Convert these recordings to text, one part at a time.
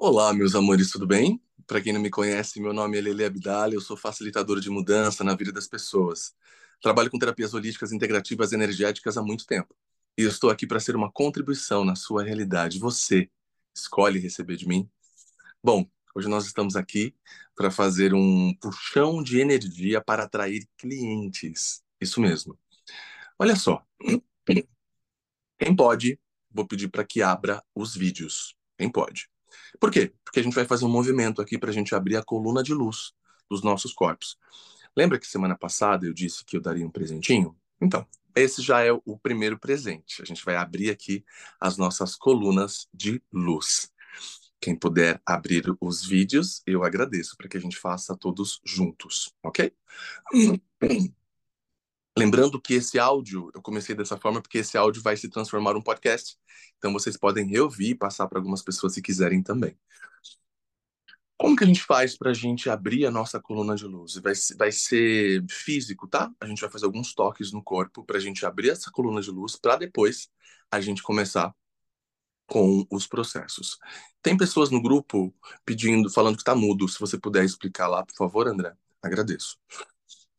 Olá, meus amores, tudo bem? Para quem não me conhece, meu nome é Lele Abdala, eu sou facilitador de mudança na vida das pessoas. Trabalho com terapias holísticas integrativas energéticas há muito tempo. E eu estou aqui para ser uma contribuição na sua realidade. Você escolhe receber de mim? Bom, hoje nós estamos aqui para fazer um puxão de energia para atrair clientes. Isso mesmo. Olha só. Quem pode, vou pedir para que abra os vídeos. Quem pode? Por quê? Porque a gente vai fazer um movimento aqui para a gente abrir a coluna de luz dos nossos corpos. Lembra que semana passada eu disse que eu daria um presentinho? Então, esse já é o primeiro presente. A gente vai abrir aqui as nossas colunas de luz. Quem puder abrir os vídeos, eu agradeço para que a gente faça todos juntos, ok? Lembrando que esse áudio, eu comecei dessa forma porque esse áudio vai se transformar em um podcast. Então vocês podem reouvir e passar para algumas pessoas se quiserem também. Como que a gente faz para a gente abrir a nossa coluna de luz? Vai, vai ser físico, tá? A gente vai fazer alguns toques no corpo para a gente abrir essa coluna de luz para depois a gente começar com os processos. Tem pessoas no grupo pedindo, falando que está mudo. Se você puder explicar lá, por favor, André, agradeço.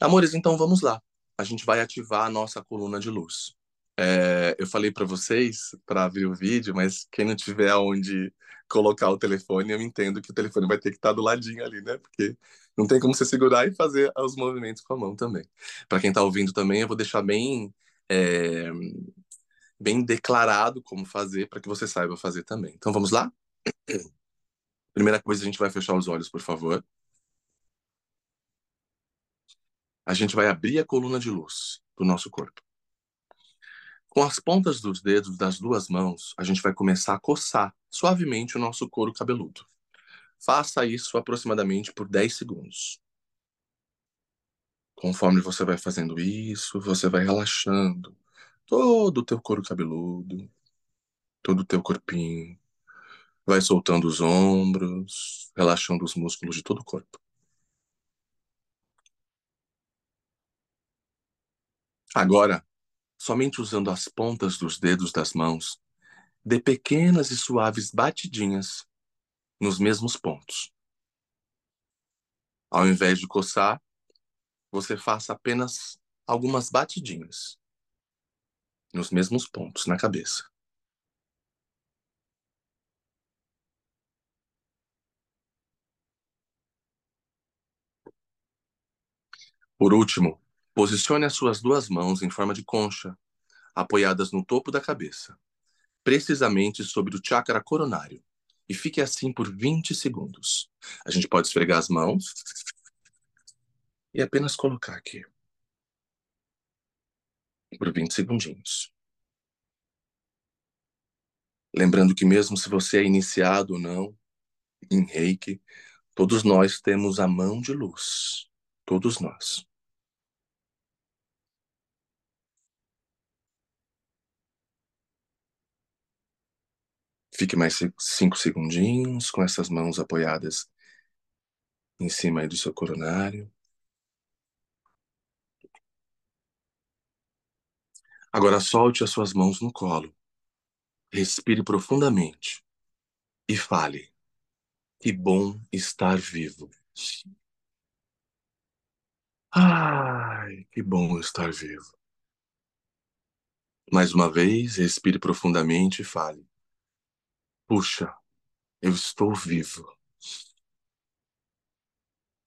Amores, então vamos lá a gente vai ativar a nossa coluna de luz. É, eu falei para vocês para abrir o vídeo, mas quem não tiver onde colocar o telefone, eu entendo que o telefone vai ter que estar tá do ladinho ali, né? Porque não tem como você segurar e fazer os movimentos com a mão também. Para quem está ouvindo também, eu vou deixar bem é, bem declarado como fazer para que você saiba fazer também. Então vamos lá? Primeira coisa, a gente vai fechar os olhos, por favor. A gente vai abrir a coluna de luz do nosso corpo. Com as pontas dos dedos das duas mãos, a gente vai começar a coçar suavemente o nosso couro cabeludo. Faça isso aproximadamente por 10 segundos. Conforme você vai fazendo isso, você vai relaxando todo o teu couro cabeludo, todo o teu corpinho. Vai soltando os ombros, relaxando os músculos de todo o corpo. Agora, somente usando as pontas dos dedos das mãos, dê pequenas e suaves batidinhas nos mesmos pontos. Ao invés de coçar, você faça apenas algumas batidinhas nos mesmos pontos na cabeça. Por último, Posicione as suas duas mãos em forma de concha, apoiadas no topo da cabeça, precisamente sobre o chakra coronário, e fique assim por 20 segundos. A gente pode esfregar as mãos e apenas colocar aqui. Por 20 segundinhos. Lembrando que mesmo se você é iniciado ou não em reiki, todos nós temos a mão de luz. Todos nós. Fique mais cinco segundinhos com essas mãos apoiadas em cima do seu coronário. Agora solte as suas mãos no colo. Respire profundamente e fale. Que bom estar vivo. Ai, que bom estar vivo. Mais uma vez, respire profundamente e fale. Puxa, eu estou vivo.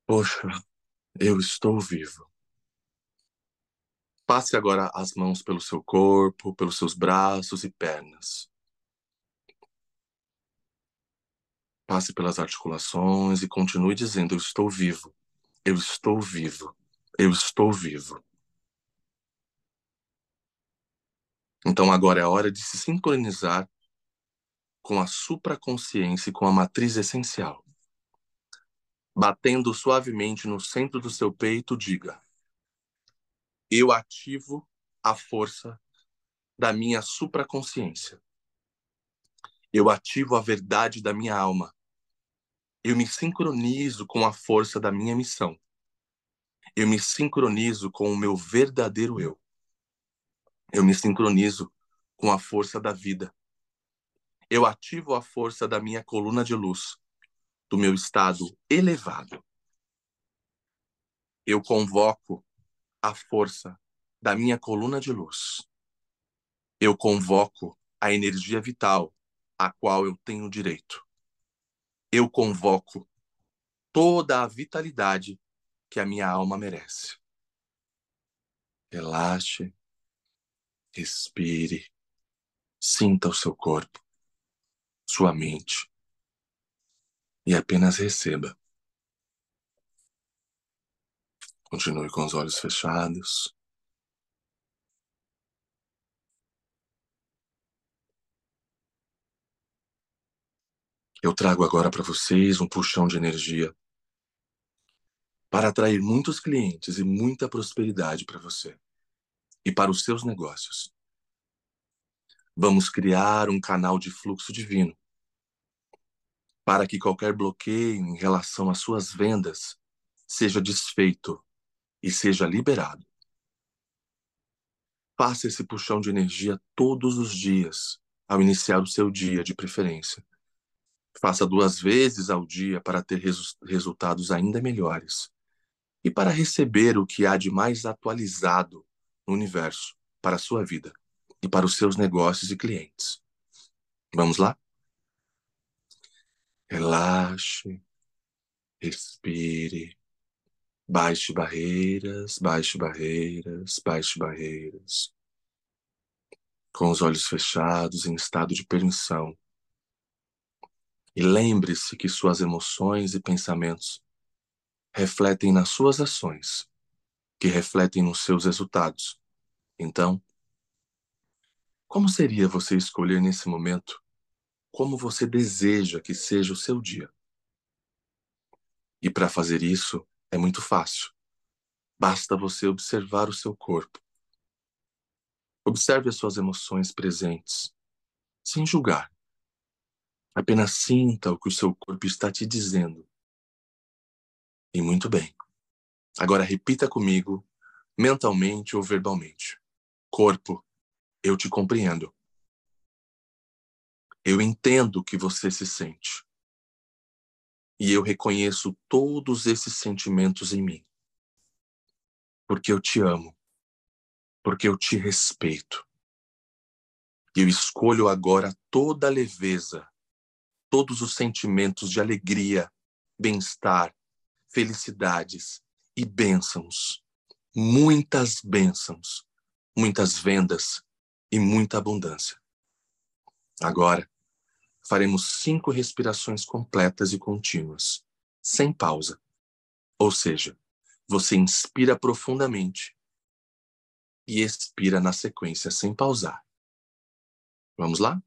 Poxa, eu estou vivo. Passe agora as mãos pelo seu corpo, pelos seus braços e pernas. Passe pelas articulações e continue dizendo: Eu estou vivo. Eu estou vivo. Eu estou vivo. Então agora é a hora de se sincronizar com a supraconsciência e com a matriz essencial. Batendo suavemente no centro do seu peito, diga: Eu ativo a força da minha supraconsciência. Eu ativo a verdade da minha alma. Eu me sincronizo com a força da minha missão. Eu me sincronizo com o meu verdadeiro eu. Eu me sincronizo com a força da vida eu ativo a força da minha coluna de luz do meu estado elevado. Eu convoco a força da minha coluna de luz. Eu convoco a energia vital a qual eu tenho direito. Eu convoco toda a vitalidade que a minha alma merece. Relaxe, respire, sinta o seu corpo, sua mente e apenas receba. Continue com os olhos fechados. Eu trago agora para vocês um puxão de energia para atrair muitos clientes e muita prosperidade para você e para os seus negócios. Vamos criar um canal de fluxo divino para que qualquer bloqueio em relação às suas vendas seja desfeito e seja liberado. Faça esse puxão de energia todos os dias, ao iniciar o seu dia, de preferência. Faça duas vezes ao dia para ter resu resultados ainda melhores e para receber o que há de mais atualizado no universo para a sua vida e para os seus negócios e clientes. Vamos lá? Relaxe, respire, baixe barreiras, baixe barreiras, baixe barreiras. Com os olhos fechados em estado de permissão, e lembre-se que suas emoções e pensamentos refletem nas suas ações, que refletem nos seus resultados. Então, como seria você escolher nesse momento como você deseja que seja o seu dia? E para fazer isso é muito fácil. Basta você observar o seu corpo. Observe as suas emoções presentes, sem julgar. Apenas sinta o que o seu corpo está te dizendo. E muito bem. Agora repita comigo, mentalmente ou verbalmente. Corpo, eu te compreendo. Eu entendo o que você se sente. E eu reconheço todos esses sentimentos em mim. Porque eu te amo. Porque eu te respeito. E eu escolho agora toda a leveza todos os sentimentos de alegria, bem-estar, felicidades e bênçãos. Muitas bênçãos, muitas vendas e muita abundância. Agora, faremos cinco respirações completas e contínuas, sem pausa. Ou seja, você inspira profundamente e expira na sequência sem pausar. Vamos lá?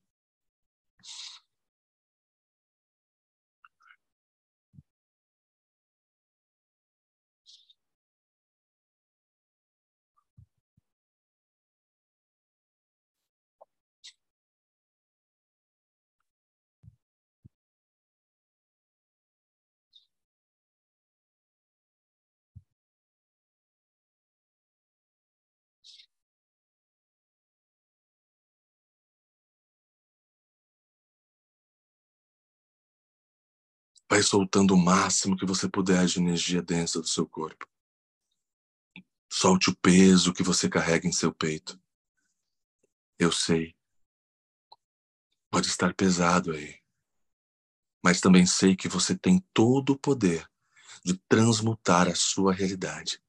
Vai soltando o máximo que você puder de energia densa do seu corpo. Solte o peso que você carrega em seu peito. Eu sei. Pode estar pesado aí. Mas também sei que você tem todo o poder de transmutar a sua realidade.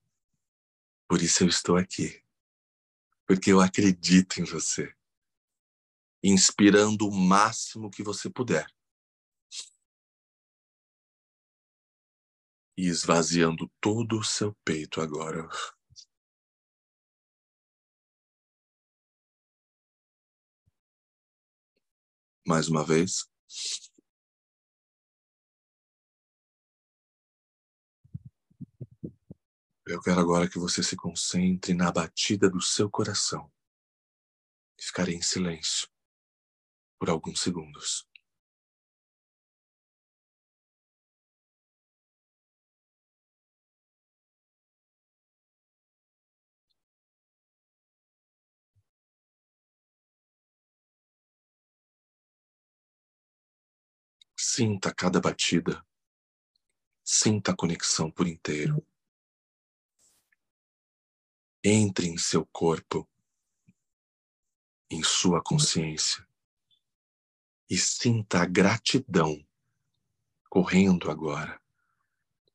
Por isso eu estou aqui. Porque eu acredito em você. Inspirando o máximo que você puder e esvaziando todo o seu peito agora. Mais uma vez. Eu quero agora que você se concentre na batida do seu coração. Ficarei em silêncio por alguns segundos. Sinta cada batida Sinta a conexão por inteiro. Entre em seu corpo, em sua consciência, e sinta a gratidão correndo agora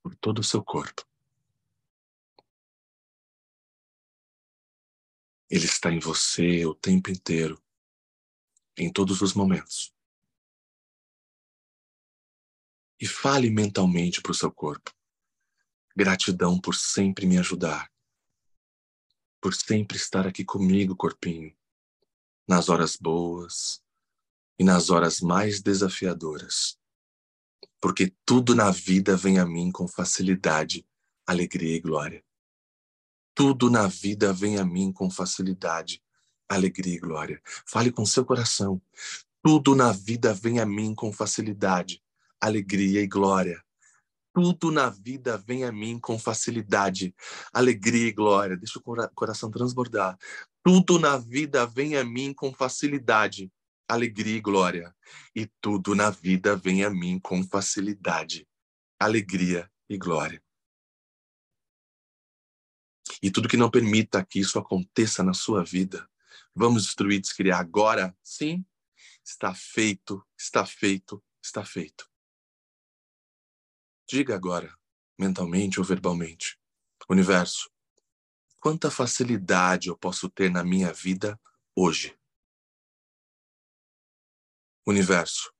por todo o seu corpo. Ele está em você o tempo inteiro, em todos os momentos. E fale mentalmente para o seu corpo. Gratidão por sempre me ajudar, por sempre estar aqui comigo, corpinho, nas horas boas e nas horas mais desafiadoras. Porque tudo na vida vem a mim com facilidade, alegria e glória. Tudo na vida vem a mim com facilidade, alegria e glória. Fale com seu coração. Tudo na vida vem a mim com facilidade, alegria e glória. Tudo na vida vem a mim com facilidade, alegria e glória. Deixa o coração transbordar. Tudo na vida vem a mim com facilidade, alegria e glória. E tudo na vida vem a mim com facilidade, alegria e glória. E tudo que não permita que isso aconteça na sua vida, vamos destruir, descriar agora, sim, está feito, está feito, está feito. Diga agora, mentalmente ou verbalmente, universo, quanta facilidade eu posso ter na minha vida hoje? Universo,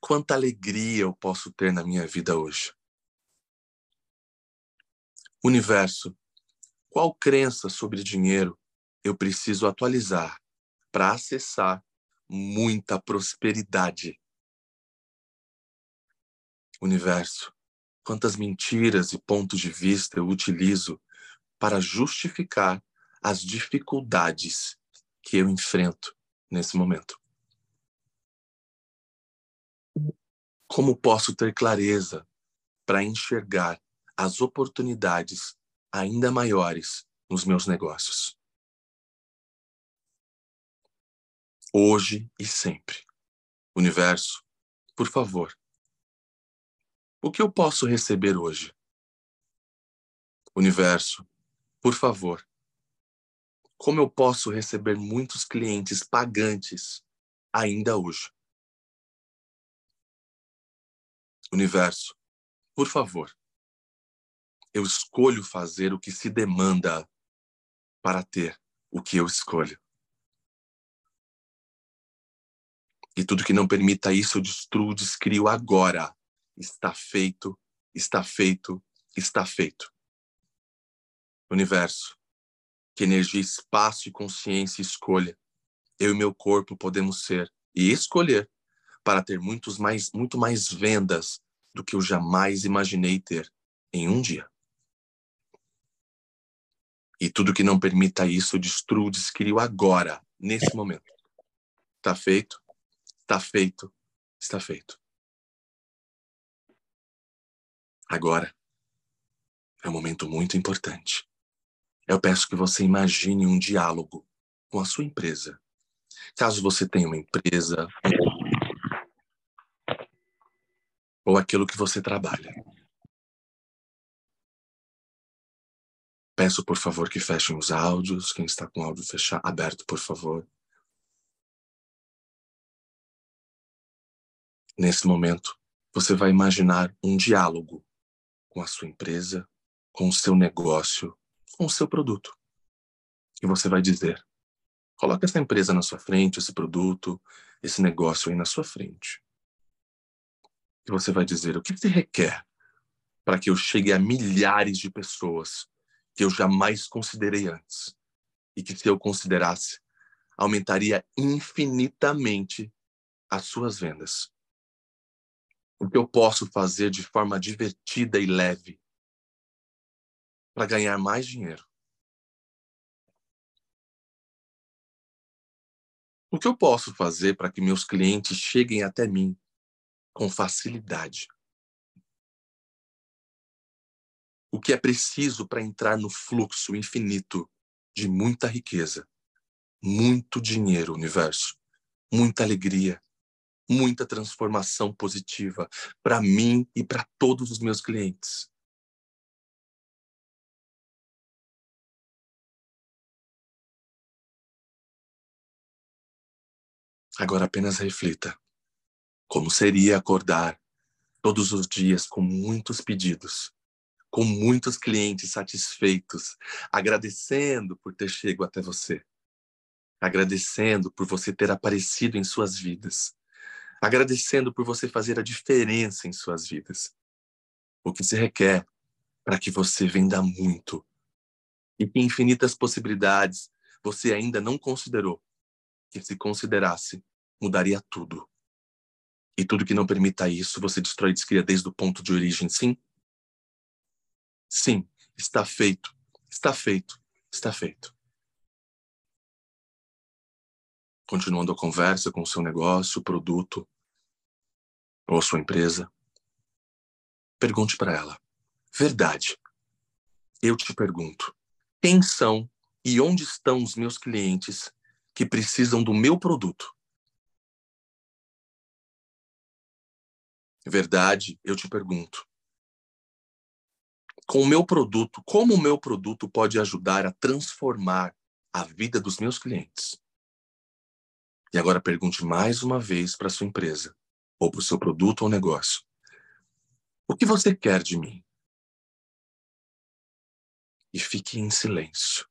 quanta alegria eu posso ter na minha vida hoje? Universo, qual crença sobre dinheiro eu preciso atualizar para acessar muita prosperidade? Universo, quantas mentiras e pontos de vista eu utilizo para justificar as dificuldades que eu enfrento nesse momento? Como posso ter clareza para enxergar as oportunidades ainda maiores nos meus negócios. Hoje e sempre. Universo, por favor, o que eu posso receber hoje? Universo, por favor, como eu posso receber muitos clientes pagantes ainda hoje? Universo, por favor, eu escolho fazer o que se demanda para ter o que eu escolho. E tudo que não permita isso, eu destruo, descrio agora. Está feito, está feito, está feito. Universo, que energia, espaço e consciência escolha. Eu e meu corpo podemos ser e escolher para ter muitos mais, muito mais vendas do que eu jamais imaginei ter em um dia. E tudo que não permita isso, destruo, descrio agora, nesse momento. Está feito, está feito, está feito. Agora é um momento muito importante. Eu peço que você imagine um diálogo com a sua empresa. Caso você tenha uma empresa ou aquilo que você trabalha. Peço, por favor, que fechem os áudios. Quem está com o áudio fechado, aberto, por favor. Nesse momento, você vai imaginar um diálogo com a sua empresa, com o seu negócio, com o seu produto. E você vai dizer: coloque essa empresa na sua frente, esse produto, esse negócio aí na sua frente. E você vai dizer: o que se requer para que eu chegue a milhares de pessoas que eu jamais considerei antes e que se eu considerasse aumentaria infinitamente as suas vendas. O que eu posso fazer de forma divertida e leve para ganhar mais dinheiro? O que eu posso fazer para que meus clientes cheguem até mim com facilidade? o que é preciso para entrar no fluxo infinito de muita riqueza, muito dinheiro, universo, muita alegria, muita transformação positiva para mim e para todos os meus clientes. Agora apenas reflita. Como seria acordar todos os dias com muitos pedidos, com muitos clientes satisfeitos, agradecendo por ter chegado até você, agradecendo por você ter aparecido em suas vidas, agradecendo por você fazer a diferença em suas vidas. O que se requer para que você venda muito e que infinitas possibilidades você ainda não considerou que se considerasse, mudaria tudo. E tudo que não permita isso, você destrói e descria desde o ponto de origem, sim? Sim, está feito, está feito, está feito. Continuando a conversa com o seu negócio, produto ou sua empresa, pergunte para ela: verdade, eu te pergunto, quem são e onde estão os meus clientes que precisam do meu produto. Verdade, eu te pergunto. Com o meu produto, como o meu produto pode ajudar a transformar a vida dos meus clientes? E agora pergunte mais uma vez para sua empresa, ou para o seu produto ou negócio: O que você quer de mim? E fique em silêncio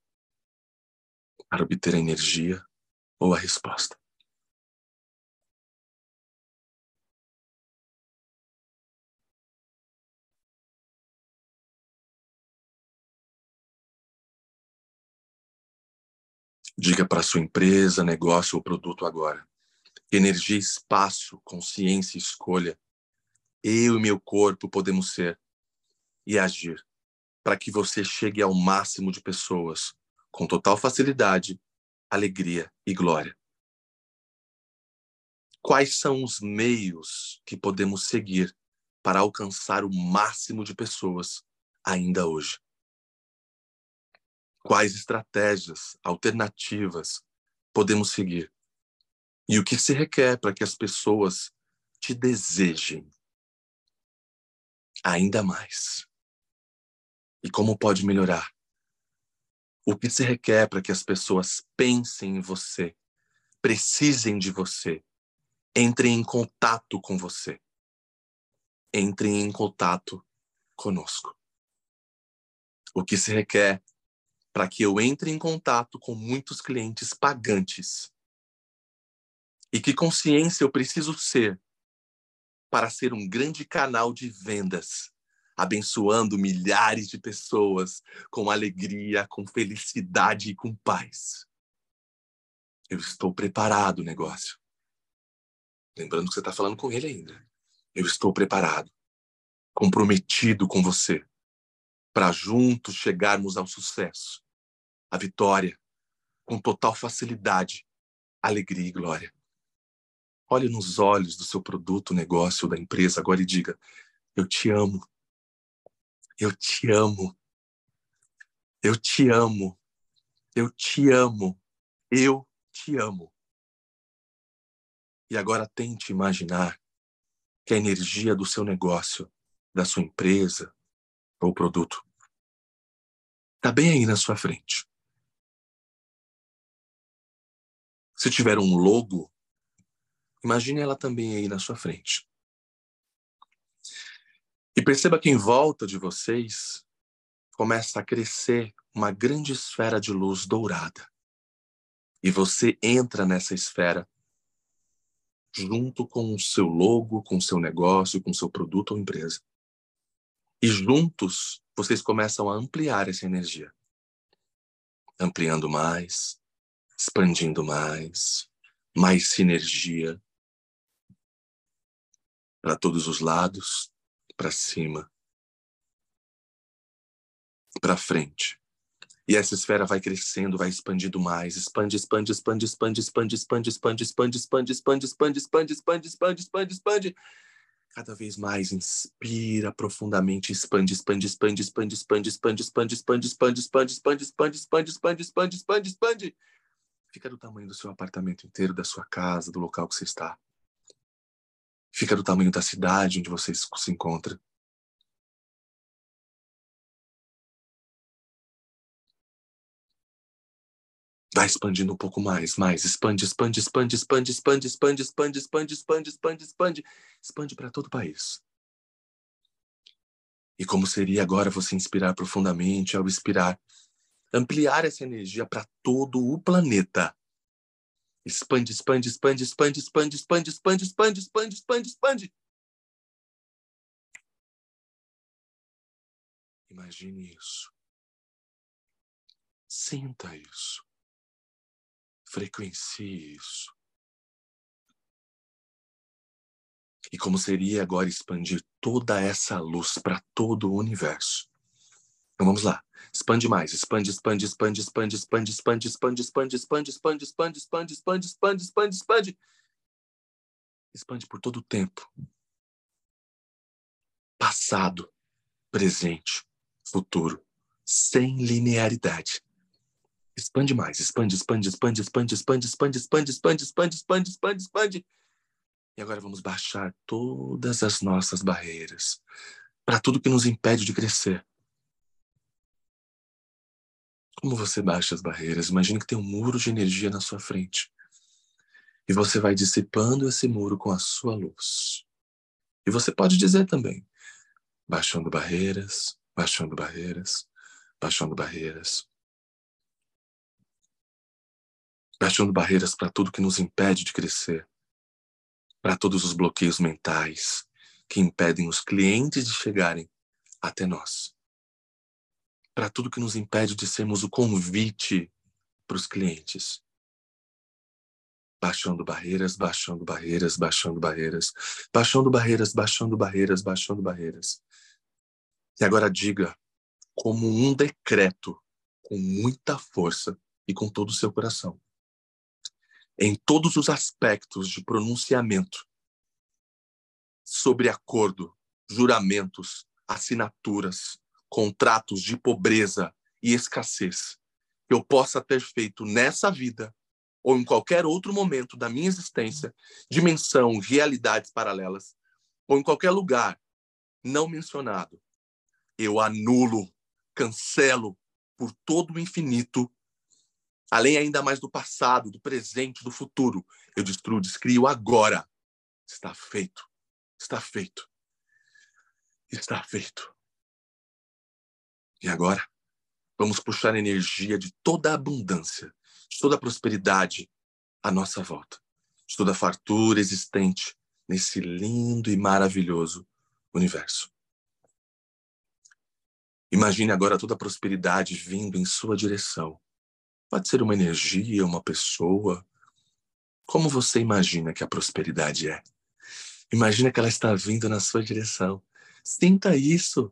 para obter a energia ou a resposta. Diga para sua empresa, negócio ou produto agora. Energia, espaço, consciência, escolha. Eu e meu corpo podemos ser e agir para que você chegue ao máximo de pessoas com total facilidade alegria e glória. Quais são os meios que podemos seguir para alcançar o máximo de pessoas ainda hoje? Quais estratégias alternativas podemos seguir? E o que se requer para que as pessoas te desejem ainda mais? E como pode melhorar? o que se requer para que as pessoas pensem em você, precisem de você, entrem em contato com você, entrem em contato conosco. O que se requer para que eu entre em contato com muitos clientes pagantes e que consciência eu preciso ser para ser um grande canal de vendas abençoando milhares de pessoas com alegria, com felicidade e com paz. Eu estou preparado, negócio. Lembrando que você está falando com ele ainda. Eu estou preparado, comprometido com você, para juntos chegarmos ao sucesso, à vitória, com total facilidade, alegria e glória. Olhe nos olhos do seu produto, negócio, da empresa agora e diga: Eu te amo. Eu te amo. Eu te amo. Eu te amo. Eu te amo. E agora tente imaginar que a energia do seu negócio, da sua empresa ou produto está bem aí na sua frente. Se tiver um logo, imagine ela também aí na sua frente. E perceba que em volta de vocês começa a crescer uma grande esfera de luz dourada. E você entra nessa esfera junto com o seu logo, com o seu negócio, com o seu produto ou empresa. E juntos vocês começam a ampliar essa energia. Ampliando mais, expandindo mais, mais sinergia para todos os lados, para cima, para frente. E essa esfera vai crescendo, vai expandindo mais, expande, expande, expande, expande, expande, expande, expande, expande, expande, expande, expande, expande, expande, expande, expande, expande. Cada vez mais inspira profundamente, expande, expande, expande, expande, expande, expande, expande, expande, expande, expande, expande, expande, expande, expande, expande, expande, expande. Fica do tamanho do seu apartamento inteiro, da sua casa, do local que você está. Fica do tamanho da cidade onde você se encontra. Vai expandindo um pouco mais, mais. Expande, expande, expande, expande, expande, expande, expande, expande, expande, expande, expande. Expande para todo o país. E como seria agora você inspirar profundamente ao expirar? Ampliar essa energia para todo o planeta. Expande, expande, expande, expande, expande, expande, expande, expande, expande, expande, expande. Imagine isso. Sinta isso. Frequencie isso. E como seria agora expandir toda essa luz para todo o universo? Então vamos lá. Expande mais, expande, expande, expande, expande, expande, expande, expande, expande, expande, expande, expande, expande, expande, expande, expande, expande. Expande por todo o tempo. Passado, presente, futuro, sem linearidade. Expande mais, expande, expande, expande, expande, expande, expande, expande, expande, expande, expande, expande, expande. E agora vamos baixar todas as nossas barreiras para tudo que nos impede de crescer. Como você baixa as barreiras? Imagine que tem um muro de energia na sua frente. E você vai dissipando esse muro com a sua luz. E você pode dizer também, baixando barreiras, baixando barreiras, baixando barreiras, baixando barreiras para tudo que nos impede de crescer, para todos os bloqueios mentais que impedem os clientes de chegarem até nós, para tudo que nos impede de sermos o convite para os clientes. Baixando barreiras, baixando barreiras, baixando barreiras, baixando barreiras, baixando barreiras, baixando barreiras. E agora diga, como um decreto, com muita força e com todo o seu coração em todos os aspectos de pronunciamento sobre acordo, juramentos, assinaturas, contratos de pobreza e escassez que eu possa ter feito nessa vida ou em qualquer outro momento da minha existência, dimensão, realidades paralelas, ou em qualquer lugar não mencionado, eu anulo, cancelo por todo o infinito além ainda mais do passado, do presente, do futuro. Eu destruo, descrio agora. Está feito. Está feito. Está feito. E agora, vamos puxar a energia de toda a abundância, de toda a prosperidade à nossa volta, de toda a fartura existente nesse lindo e maravilhoso universo. Imagine agora toda a prosperidade vindo em sua direção Pode ser uma energia, uma pessoa. Como você imagina que a prosperidade é? Imagina que ela está vindo na sua direção. Sinta isso.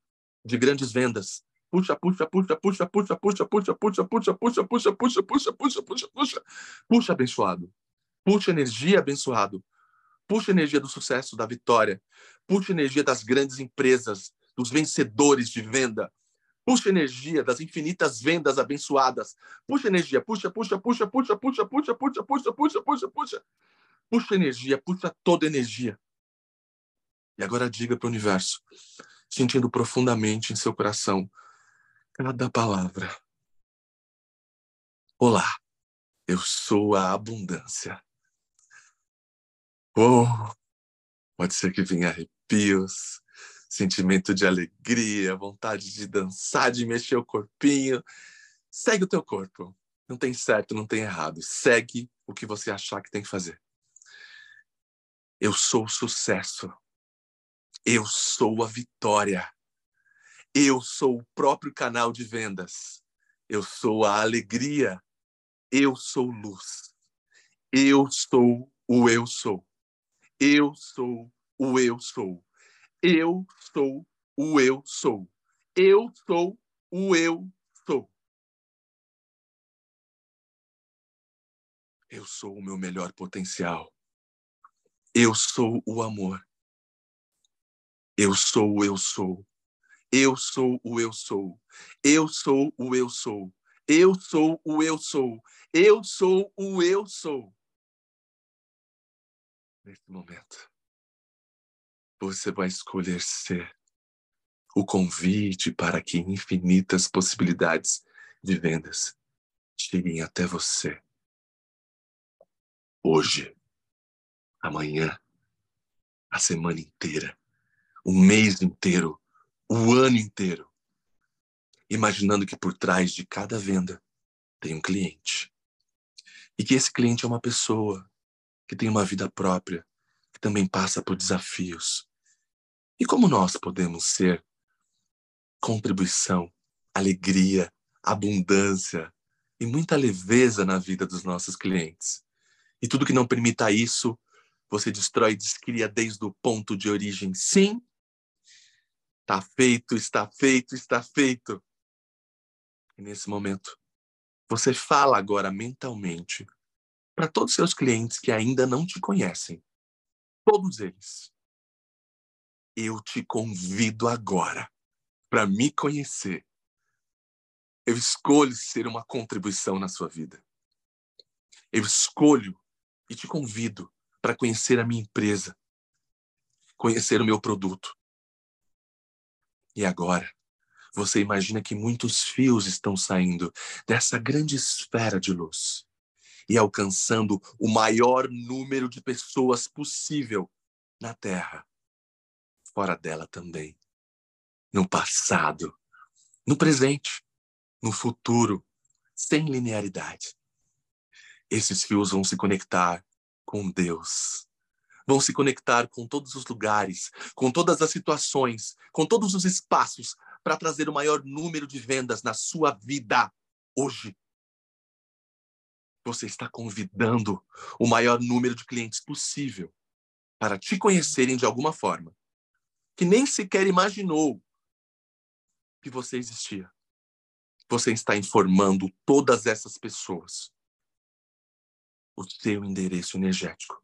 de grandes vendas. Puxa, puxa, puxa, puxa, puxa, puxa, puxa, puxa, puxa, puxa, puxa, puxa, puxa, puxa, puxa, puxa, puxa, abençoado. Puxa energia abençoado. Puxa energia do sucesso, da vitória. Puxa energia das grandes empresas, dos vencedores de venda. Puxa energia das infinitas vendas abençoadas. Puxa energia, puxa, puxa, puxa, puxa, puxa, puxa, puxa, puxa, puxa, puxa, puxa. Puxa energia, puxa toda energia. E agora diga para o universo, sentindo profundamente em seu coração cada palavra. Olá, eu sou a abundância. Oh, pode ser que venha arrepios, sentimento de alegria, vontade de dançar, de mexer o corpinho. Segue o teu corpo. Não tem certo, não tem errado. Segue o que você achar que tem que fazer. Eu sou o sucesso. Eu sou a vitória. Eu sou o próprio canal de vendas. Eu sou a alegria. Eu sou luz. Eu sou o eu sou. Eu sou o eu sou. Eu sou o eu sou. Eu sou o eu sou. Eu sou o meu melhor potencial. Eu sou o amor. Eu sou o eu sou. Eu sou o eu sou. Eu sou o eu sou. Eu sou o eu sou. Eu sou o eu sou. Nesse momento, você vai escolher ser o convite para que infinitas possibilidades de vendas cheguem até você. Hoje, amanhã, a semana inteira, o mês inteiro, o ano inteiro, imaginando que por trás de cada venda tem um cliente. E que esse cliente é uma pessoa que tem uma vida própria, que também passa por desafios. E como nós podemos ser contribuição, alegria, abundância e muita leveza na vida dos nossos clientes? E tudo que não permita isso, você destrói e descria desde o ponto de origem. Sim, está feito, está feito, está feito. E nesse momento, você fala agora mentalmente para todos os seus clientes que ainda não te conhecem, todos eles. Eu te convido agora para me conhecer. Eu escolho ser uma contribuição na sua vida. Eu escolho e te convido para conhecer a minha empresa, conhecer o meu produto. E agora, você imagina que muitos fios estão saindo dessa grande esfera de luz e alcançando o maior número de pessoas possível na Terra, fora dela também, no passado, no presente, no futuro, sem linearidade. Esses fios vão se conectar com Deus. Vão se conectar com todos os lugares, com todas as situações, com todos os espaços para trazer o maior número de vendas na sua vida hoje. Você está convidando o maior número de clientes possível para te conhecerem de alguma forma, que nem sequer imaginou que você existia. Você está informando todas essas pessoas o seu endereço energético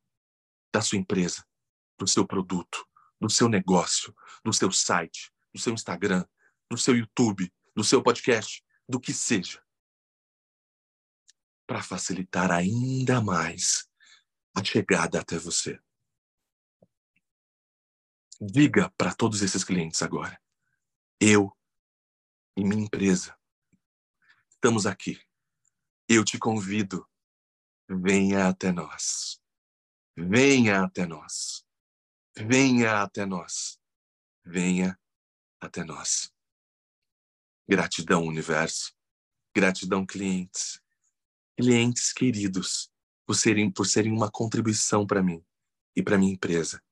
da sua empresa, do seu produto, do seu negócio, do seu site, do seu Instagram, do seu YouTube, do seu podcast, do que seja. Para facilitar ainda mais a chegada até você. Diga para todos esses clientes agora: eu e minha empresa estamos aqui. Eu te convido venha até nós. Venha até nós. Venha até nós. Venha até nós. Gratidão, universo. Gratidão, clientes. Clientes queridos, por serem, por serem uma contribuição para mim e para minha empresa.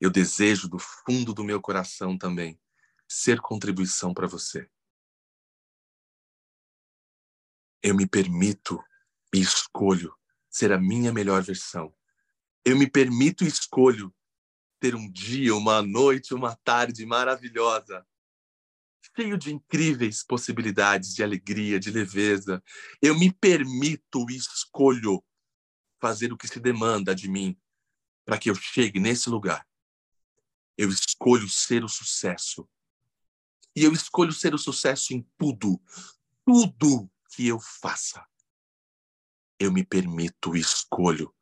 Eu desejo do fundo do meu coração também ser contribuição para você. Eu me permito e escolho ser a minha melhor versão. Eu me permito e escolho ter um dia, uma noite, uma tarde maravilhosa, cheio de incríveis possibilidades de alegria, de leveza. Eu me permito e escolho fazer o que se demanda de mim para que eu chegue nesse lugar. Eu escolho ser o sucesso. E eu escolho ser o sucesso em tudo, tudo que eu faça eu me permito e escolho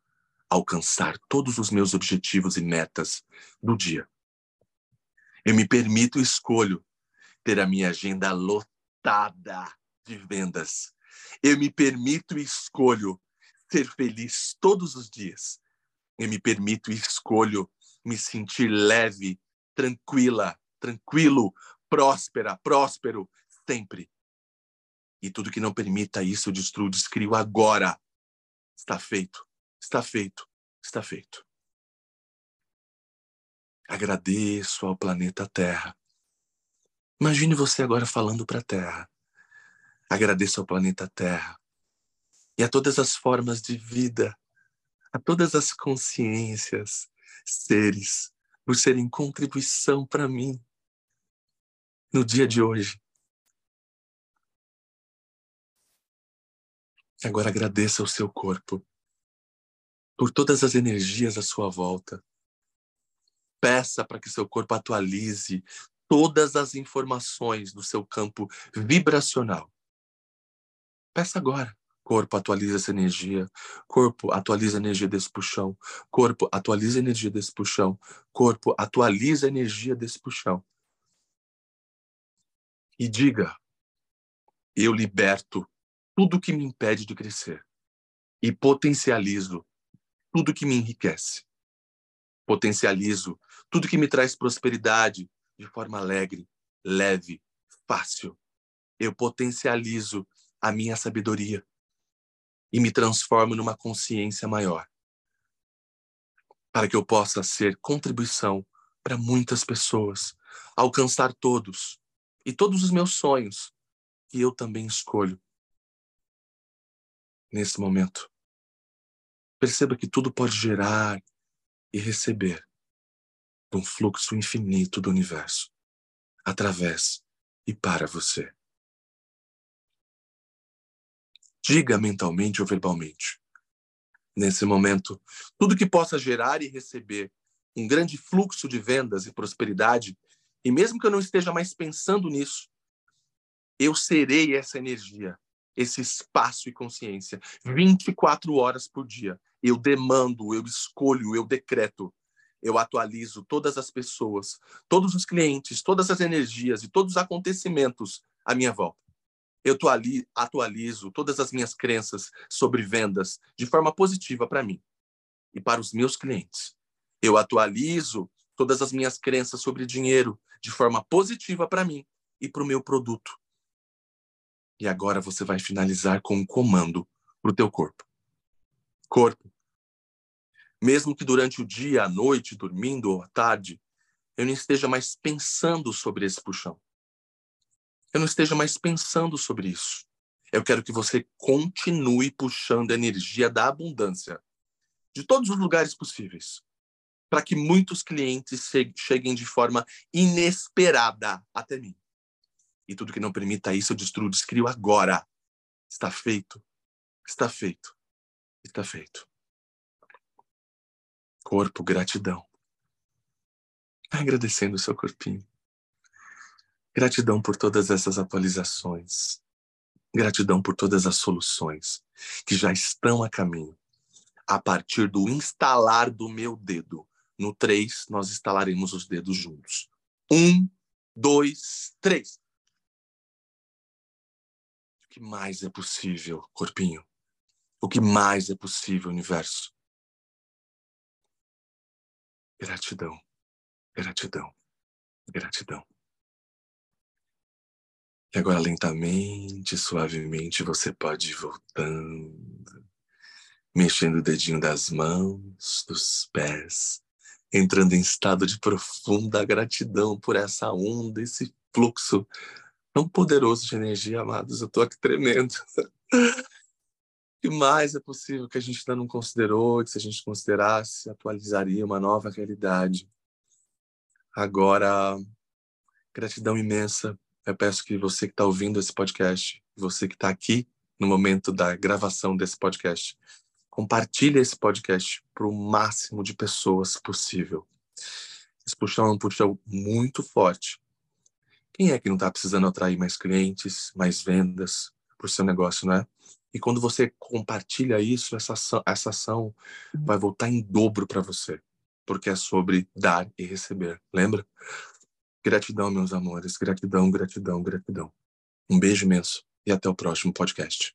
alcançar todos os meus objetivos e metas do dia. Eu me permito e escolho ter a minha agenda lotada de vendas. Eu me permito e escolho ser feliz todos os dias. Eu me permito e escolho me sentir leve, tranquila, tranquilo, próspera, próspero sempre. E tudo que não permita isso eu destruo, descrio agora. Está feito, está feito, está feito. Agradeço ao planeta Terra. Imagine você agora falando para a Terra. Agradeço ao planeta Terra e a todas as formas de vida, a todas as consciências, seres, por serem contribuição para mim no dia de hoje. Agora agradeça ao seu corpo por todas as energias à sua volta. Peça para que seu corpo atualize todas as informações do seu campo vibracional. Peça agora. Corpo, atualiza essa energia. Corpo, atualiza a energia desse puxão. Corpo, atualiza a energia desse puxão. Corpo, atualiza a energia desse puxão. E diga: eu liberto tudo que me impede de crescer e potencializo tudo que me enriquece. Potencializo tudo que me traz prosperidade de forma alegre, leve, fácil. Eu potencializo a minha sabedoria e me transformo numa consciência maior, para que eu possa ser contribuição para muitas pessoas, alcançar todos e todos os meus sonhos que eu também escolho nesse momento. Perceba que tudo pode gerar e receber um fluxo infinito do universo, através e para você. Diga mentalmente ou verbalmente. Nesse momento, tudo que possa gerar e receber um grande fluxo de vendas e prosperidade, e mesmo que eu não esteja mais pensando nisso, eu serei essa energia, esse espaço e consciência 24 horas por dia. Eu demando, eu escolho, eu decreto, eu atualizo todas as pessoas, todos os clientes, todas as energias e todos os acontecimentos à minha volta eu atualizo todas as minhas crenças sobre vendas de forma positiva para mim e para os meus clientes. Eu atualizo todas as minhas crenças sobre dinheiro de forma positiva para mim e para o meu produto. E agora você vai finalizar com um comando para o teu corpo. Corpo, mesmo que durante o dia, à noite, dormindo ou à tarde, eu não esteja mais pensando sobre esse puxão eu não esteja mais pensando sobre isso. Eu quero que você continue puxando a energia da abundância de todos os lugares possíveis, para que muitos clientes cheguem de forma inesperada até mim. E tudo que não permita isso, eu destruo, descrio agora. Está feito. Está feito. Está feito. Corpo, gratidão. Agradecendo o seu corpinho. Gratidão por todas essas atualizações. Gratidão por todas as soluções que já estão a caminho. A partir do instalar do meu dedo. No três, nós instalaremos os dedos juntos. Um, dois, três. O que mais é possível, corpinho? O que mais é possível, universo? Gratidão, gratidão, gratidão. E agora, lentamente, suavemente, você pode ir voltando, mexendo o dedinho das mãos, dos pés, entrando em estado de profunda gratidão por essa onda, esse fluxo tão poderoso de energia, amados. Eu tô aqui tremendo. Que mais é possível que a gente ainda não considerou, que se a gente considerasse, atualizaria uma nova realidade. Agora, gratidão imensa eu peço que você que está ouvindo esse podcast, você que está aqui no momento da gravação desse podcast, compartilhe esse podcast para o máximo de pessoas possível. Esse puxão é um puxão muito forte. Quem é que não está precisando atrair mais clientes, mais vendas para o seu negócio, não é? E quando você compartilha isso, essa ação, essa ação vai voltar em dobro para você, porque é sobre dar e receber, lembra? Gratidão, meus amores. Gratidão, gratidão, gratidão. Um beijo imenso e até o próximo podcast.